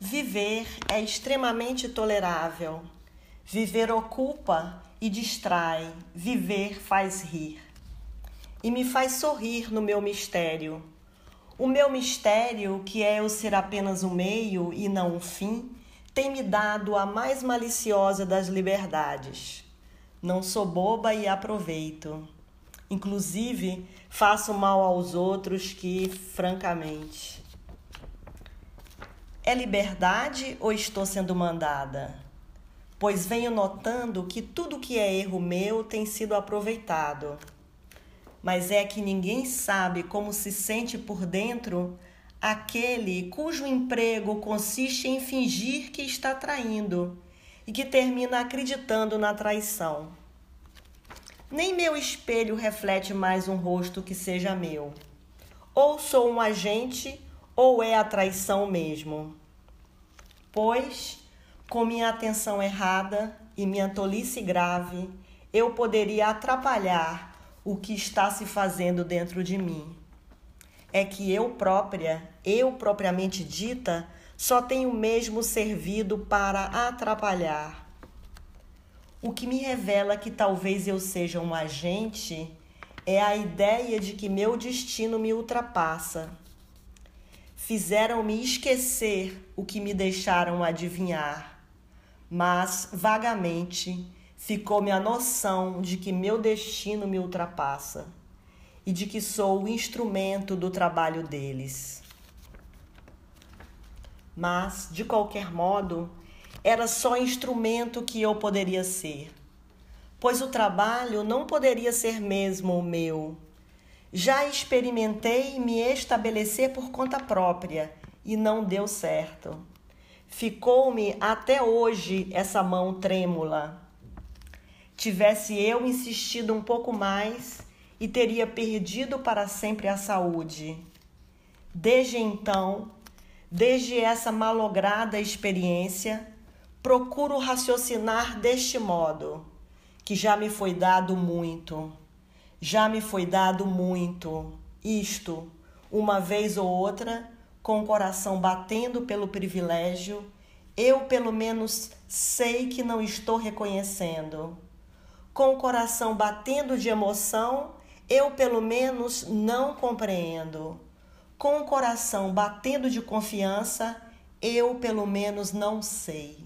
Viver é extremamente tolerável. Viver ocupa e distrai. Viver faz rir. E me faz sorrir no meu mistério. O meu mistério, que é eu ser apenas o meio e não o fim, tem me dado a mais maliciosa das liberdades. Não sou boba e aproveito. Inclusive, faço mal aos outros que, francamente. É liberdade ou estou sendo mandada? Pois venho notando que tudo que é erro meu tem sido aproveitado. Mas é que ninguém sabe como se sente por dentro aquele cujo emprego consiste em fingir que está traindo e que termina acreditando na traição. Nem meu espelho reflete mais um rosto que seja meu. Ou sou um agente ou é a traição mesmo? Pois, com minha atenção errada e minha tolice grave, eu poderia atrapalhar o que está se fazendo dentro de mim. É que eu própria, eu propriamente dita, só tenho mesmo servido para atrapalhar. O que me revela que talvez eu seja um agente é a ideia de que meu destino me ultrapassa fizeram-me esquecer o que me deixaram adivinhar, mas vagamente ficou-me a noção de que meu destino me ultrapassa e de que sou o instrumento do trabalho deles. Mas, de qualquer modo, era só instrumento que eu poderia ser, pois o trabalho não poderia ser mesmo o meu já experimentei me estabelecer por conta própria e não deu certo. Ficou-me até hoje essa mão trêmula. Tivesse eu insistido um pouco mais e teria perdido para sempre a saúde. Desde então, desde essa malograda experiência, procuro raciocinar deste modo, que já me foi dado muito. Já me foi dado muito, isto, uma vez ou outra, com o coração batendo pelo privilégio, eu pelo menos sei que não estou reconhecendo. Com o coração batendo de emoção, eu pelo menos não compreendo. Com o coração batendo de confiança, eu pelo menos não sei.